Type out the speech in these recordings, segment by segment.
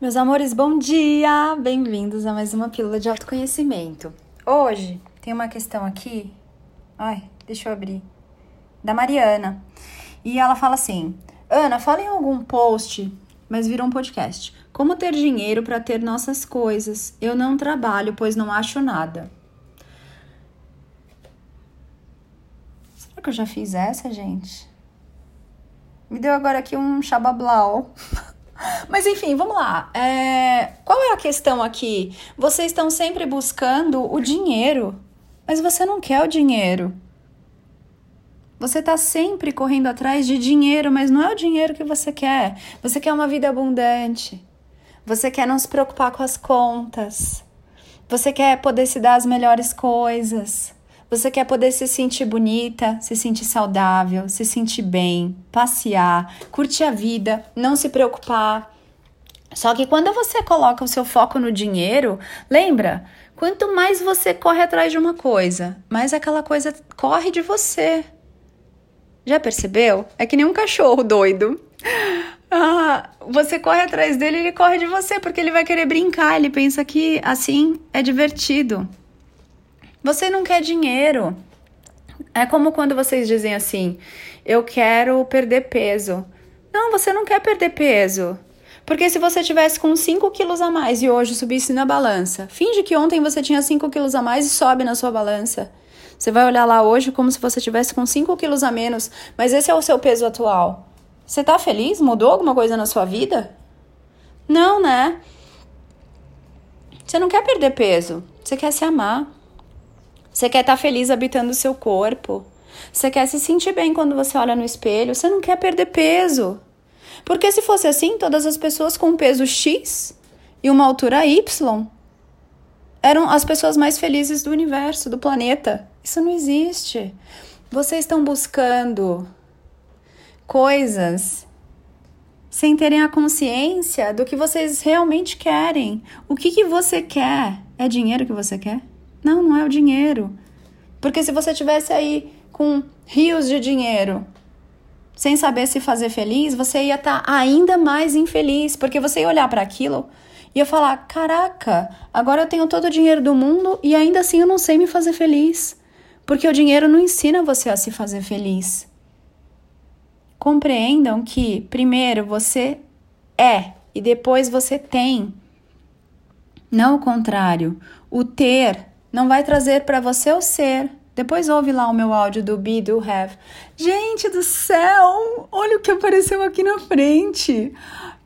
Meus amores, bom dia! Bem-vindos a mais uma pílula de autoconhecimento. Hoje tem uma questão aqui. Ai, deixa eu abrir. Da Mariana. E ela fala assim: Ana, fala em algum post, mas virou um podcast. Como ter dinheiro para ter nossas coisas? Eu não trabalho, pois não acho nada. Será que eu já fiz essa, gente? Me deu agora aqui um chabablau. Mas enfim, vamos lá. É... Qual é a questão aqui? Vocês estão sempre buscando o dinheiro, mas você não quer o dinheiro. Você está sempre correndo atrás de dinheiro, mas não é o dinheiro que você quer. Você quer uma vida abundante. Você quer não se preocupar com as contas. Você quer poder se dar as melhores coisas. Você quer poder se sentir bonita, se sentir saudável, se sentir bem, passear, curtir a vida, não se preocupar. Só que quando você coloca o seu foco no dinheiro, lembra? Quanto mais você corre atrás de uma coisa, mais aquela coisa corre de você. Já percebeu? É que nem um cachorro doido. Ah, você corre atrás dele, ele corre de você, porque ele vai querer brincar, ele pensa que assim é divertido. Você não quer dinheiro. É como quando vocês dizem assim: eu quero perder peso. Não, você não quer perder peso. Porque se você tivesse com 5 quilos a mais e hoje subisse na balança, finge que ontem você tinha 5 quilos a mais e sobe na sua balança. Você vai olhar lá hoje como se você tivesse com 5 quilos a menos, mas esse é o seu peso atual. Você tá feliz? Mudou alguma coisa na sua vida? Não, né? Você não quer perder peso, você quer se amar. Você quer estar tá feliz habitando o seu corpo. Você quer se sentir bem quando você olha no espelho. Você não quer perder peso. Porque se fosse assim, todas as pessoas com peso X e uma altura Y eram as pessoas mais felizes do universo, do planeta. Isso não existe. Vocês estão buscando coisas sem terem a consciência do que vocês realmente querem. O que, que você quer? É dinheiro que você quer? Não, não é o dinheiro. Porque se você tivesse aí com rios de dinheiro, sem saber se fazer feliz, você ia estar tá ainda mais infeliz, porque você ia olhar para aquilo e ia falar: "Caraca, agora eu tenho todo o dinheiro do mundo e ainda assim eu não sei me fazer feliz". Porque o dinheiro não ensina você a se fazer feliz. Compreendam que primeiro você é e depois você tem. Não o contrário. O ter não vai trazer para você o ser. Depois ouve lá o meu áudio do Be, Do, Have. Gente do céu, olha o que apareceu aqui na frente.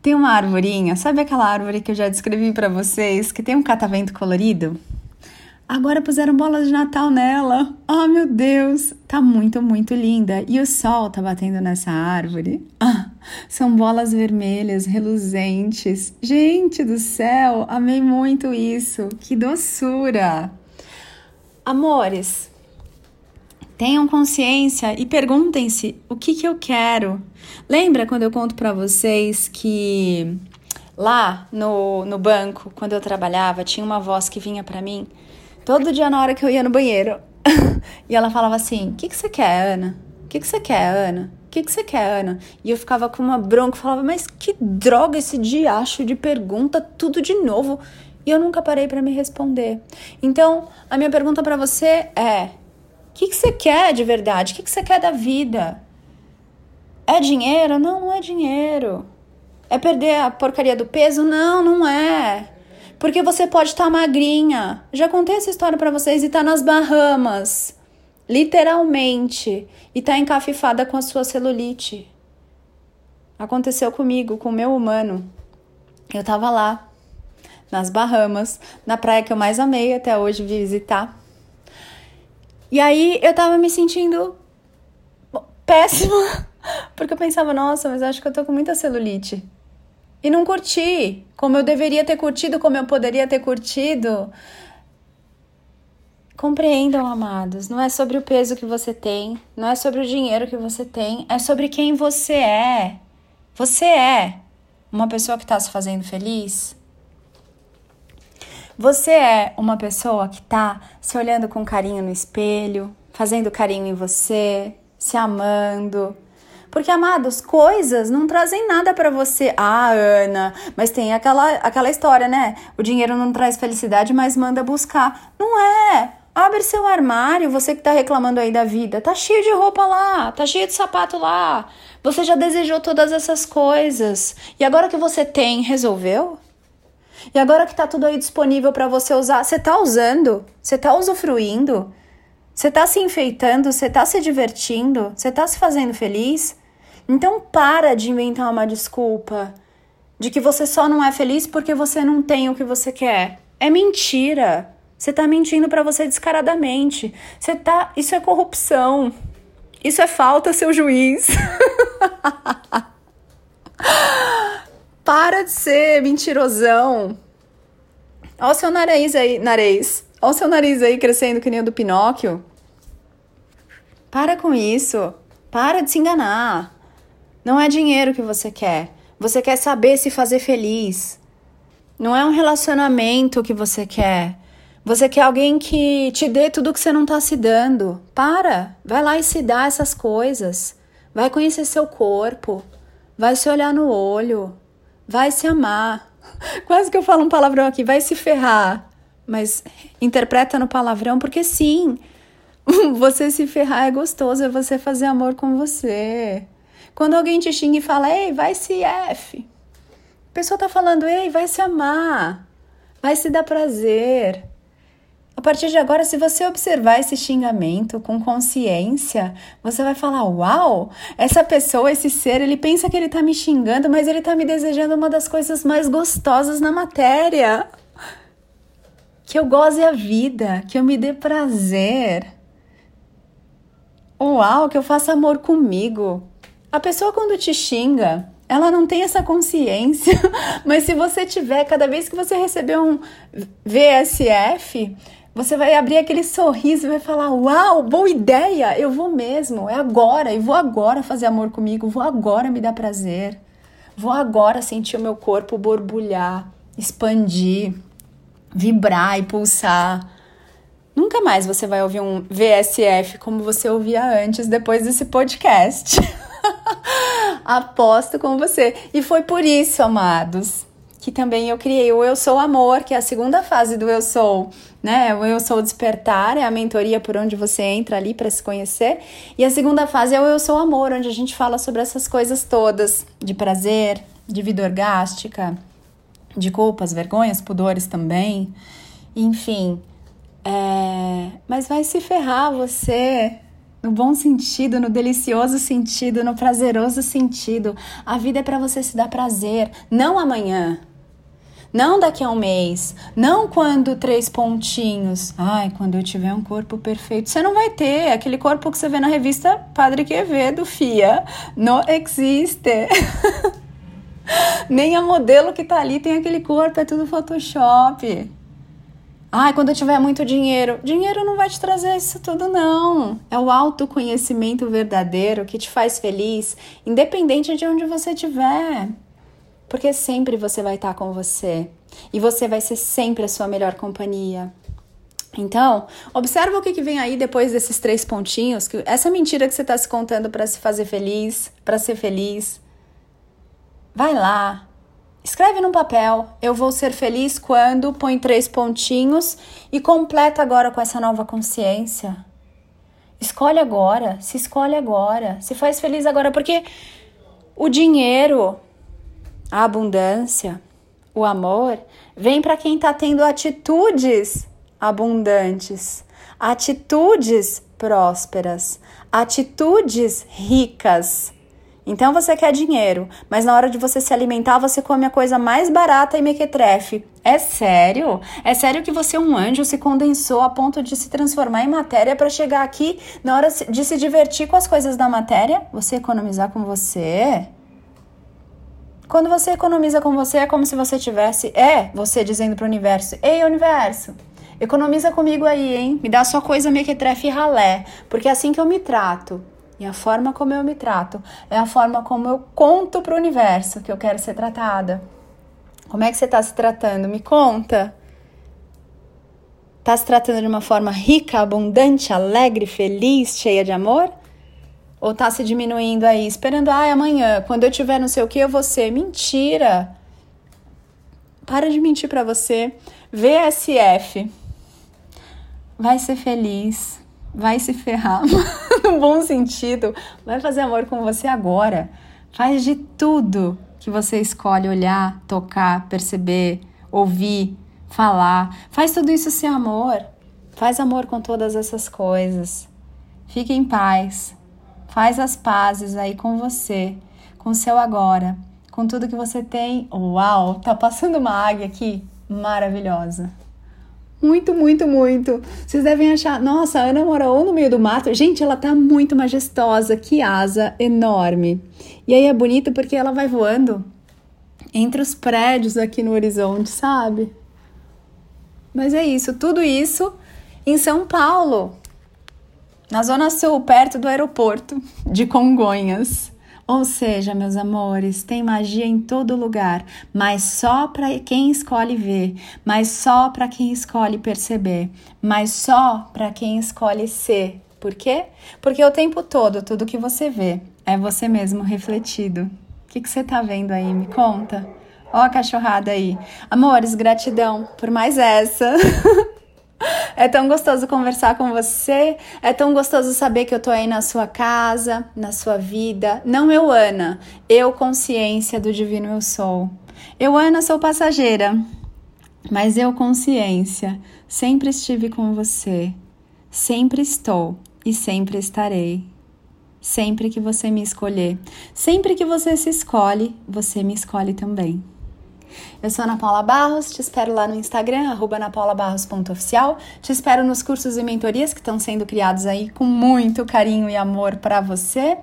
Tem uma arvorinha, sabe aquela árvore que eu já descrevi para vocês, que tem um catavento colorido? Agora puseram bolas de Natal nela. Oh, meu Deus! Tá muito, muito linda. E o sol tá batendo nessa árvore. Ah, são bolas vermelhas, reluzentes. Gente do céu, amei muito isso. Que doçura! Amores, tenham consciência e perguntem-se o que, que eu quero. Lembra quando eu conto para vocês que lá no, no banco, quando eu trabalhava, tinha uma voz que vinha para mim todo dia na hora que eu ia no banheiro. e ela falava assim: O que, que você quer, Ana? O que, que você quer, Ana? O que, que você quer, Ana? E eu ficava com uma bronca, falava, mas que droga esse diacho de pergunta, tudo de novo. E eu nunca parei para me responder. Então, a minha pergunta para você é: o que, que você quer de verdade? O que, que você quer da vida? É dinheiro? Não, não é dinheiro. É perder a porcaria do peso? Não, não é. Porque você pode estar tá magrinha. Já contei essa história para vocês e tá nas Bahamas. Literalmente. E tá encafifada com a sua celulite. Aconteceu comigo, com o meu humano. Eu tava lá nas Bahamas, na praia que eu mais amei até hoje visitar. E aí eu tava me sentindo péssima, porque eu pensava, nossa, mas acho que eu tô com muita celulite. E não curti, como eu deveria ter curtido, como eu poderia ter curtido. Compreendam, amados, não é sobre o peso que você tem, não é sobre o dinheiro que você tem, é sobre quem você é. Você é uma pessoa que está se fazendo feliz? Você é uma pessoa que tá se olhando com carinho no espelho, fazendo carinho em você, se amando. Porque, amados, coisas não trazem nada para você. Ah, Ana, mas tem aquela, aquela história, né? O dinheiro não traz felicidade, mas manda buscar. Não é. Abre seu armário, você que tá reclamando aí da vida. Tá cheio de roupa lá, tá cheio de sapato lá. Você já desejou todas essas coisas. E agora que você tem, resolveu? E agora que tá tudo aí disponível para você usar, você tá usando? Você tá usufruindo? Você tá se enfeitando? Você tá se divertindo? Você tá se fazendo feliz? Então para de inventar uma desculpa de que você só não é feliz porque você não tem o que você quer. É mentira. Você tá mentindo para você descaradamente. Você tá, isso é corrupção. Isso é falta, seu juiz. Para de ser mentirosão. Olha o seu nariz aí, nariz. Olha o seu nariz aí crescendo que nem o do Pinóquio. Para com isso. Para de se enganar. Não é dinheiro que você quer. Você quer saber se fazer feliz. Não é um relacionamento que você quer. Você quer alguém que te dê tudo que você não está se dando. Para, vai lá e se dá essas coisas. Vai conhecer seu corpo. Vai se olhar no olho. Vai se amar. Quase que eu falo um palavrão aqui, vai se ferrar. Mas interpreta no palavrão porque sim. Você se ferrar é gostoso, é você fazer amor com você. Quando alguém te xinga e fala, ei, vai se F. A pessoa tá falando, ei, vai se amar. Vai se dar prazer. Partir de agora, se você observar esse xingamento com consciência, você vai falar: Uau, essa pessoa, esse ser, ele pensa que ele tá me xingando, mas ele tá me desejando uma das coisas mais gostosas na matéria. Que eu goze a vida, que eu me dê prazer. Uau, que eu faça amor comigo. A pessoa, quando te xinga, ela não tem essa consciência, mas se você tiver, cada vez que você receber um VSF, você vai abrir aquele sorriso e vai falar: Uau, boa ideia! Eu vou mesmo, é agora, e vou agora fazer amor comigo, vou agora me dar prazer, vou agora sentir o meu corpo borbulhar, expandir, vibrar e pulsar. Nunca mais você vai ouvir um VSF como você ouvia antes, depois desse podcast. Aposto com você. E foi por isso, amados, que também eu criei o Eu Sou Amor, que é a segunda fase do Eu Sou, né? O Eu Sou Despertar, é a mentoria por onde você entra ali para se conhecer. E a segunda fase é o Eu Sou Amor, onde a gente fala sobre essas coisas todas, de prazer, de vida orgástica, de culpas, vergonhas, pudores também. Enfim, é... mas vai se ferrar você, no bom sentido, no delicioso sentido, no prazeroso sentido. A vida é para você se dar prazer, não amanhã. Não daqui a um mês, não quando três pontinhos. Ai, quando eu tiver um corpo perfeito. Você não vai ter aquele corpo que você vê na revista Padre Quevedo, fia. Não existe. Nem a modelo que tá ali tem aquele corpo, é tudo Photoshop. Ai, quando eu tiver muito dinheiro. Dinheiro não vai te trazer isso tudo, não. É o autoconhecimento verdadeiro que te faz feliz, independente de onde você estiver. Porque sempre você vai estar com você. E você vai ser sempre a sua melhor companhia. Então, observa o que, que vem aí depois desses três pontinhos, que essa mentira que você está se contando para se fazer feliz, para ser feliz. Vai lá, escreve num papel. Eu vou ser feliz quando põe três pontinhos e completa agora com essa nova consciência. Escolhe agora, se escolhe agora, se faz feliz agora, porque o dinheiro a abundância, o amor, vem para quem está tendo atitudes abundantes, atitudes prósperas, atitudes ricas. Então você quer dinheiro, mas na hora de você se alimentar, você come a coisa mais barata e mequetrefe. É sério? É sério que você, um anjo, se condensou a ponto de se transformar em matéria para chegar aqui na hora de se divertir com as coisas da matéria? Você economizar com você? Quando você economiza com você, é como se você tivesse. É você dizendo para o universo: Ei, universo, economiza comigo aí, hein? Me dá só coisa mequetrefe e ralé, porque é assim que eu me trato. E a forma como eu me trato é a forma como eu conto para o universo que eu quero ser tratada. Como é que você está se tratando? Me conta. Está se tratando de uma forma rica, abundante, alegre, feliz, cheia de amor? Ou tá se diminuindo aí, esperando, ai, amanhã, quando eu tiver não sei o que, eu vou ser. Mentira! Para de mentir para você. VSF. Vai ser feliz. Vai se ferrar. no bom sentido. Vai fazer amor com você agora. Faz de tudo que você escolhe olhar, tocar, perceber, ouvir, falar. Faz tudo isso ser amor. Faz amor com todas essas coisas. Fique em paz. Faz as pazes aí com você, com o seu agora, com tudo que você tem. Uau, tá passando uma águia aqui maravilhosa. Muito, muito, muito. Vocês devem achar, nossa, a Ana mora ou no meio do mato. Gente, ela tá muito majestosa, que asa enorme. E aí é bonito porque ela vai voando entre os prédios aqui no horizonte, sabe? Mas é isso, tudo isso em São Paulo, na Zona Sul, perto do aeroporto de Congonhas. Ou seja, meus amores, tem magia em todo lugar, mas só para quem escolhe ver, mas só para quem escolhe perceber, mas só para quem escolhe ser. Por quê? Porque o tempo todo, tudo que você vê é você mesmo refletido. O que, que você tá vendo aí? Me conta. Ó a cachorrada aí. Amores, gratidão por mais essa. É tão gostoso conversar com você, é tão gostoso saber que eu tô aí na sua casa, na sua vida. Não eu, Ana, eu, consciência do divino eu sou. Eu, Ana, sou passageira, mas eu, consciência, sempre estive com você, sempre estou e sempre estarei. Sempre que você me escolher, sempre que você se escolhe, você me escolhe também. Eu sou Ana Paula Barros, te espero lá no Instagram, arroba anapaulabarros.oficial. Te espero nos cursos e mentorias que estão sendo criados aí com muito carinho e amor para você.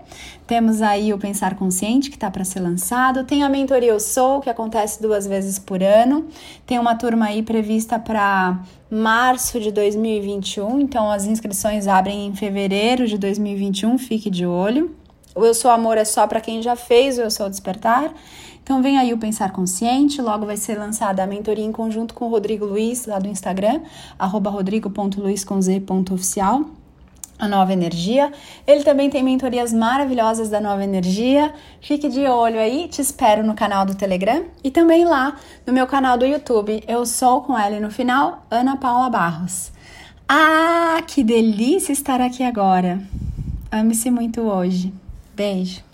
Temos aí o Pensar Consciente, que está para ser lançado. Tem a mentoria Eu Sou, que acontece duas vezes por ano. Tem uma turma aí prevista para março de 2021, então as inscrições abrem em fevereiro de 2021, fique de olho. O Eu Sou Amor é só para quem já fez o Eu Sou Despertar. Então vem aí o Pensar Consciente, logo vai ser lançada a mentoria em conjunto com o Rodrigo Luiz, lá do Instagram, arroba rodrigo.luiz.oficial a Nova Energia. Ele também tem mentorias maravilhosas da Nova Energia. Fique de olho aí, te espero no canal do Telegram e também lá no meu canal do YouTube. Eu sou com ela no final, Ana Paula Barros. Ah, que delícia estar aqui agora. Ame-se muito hoje. Beijo.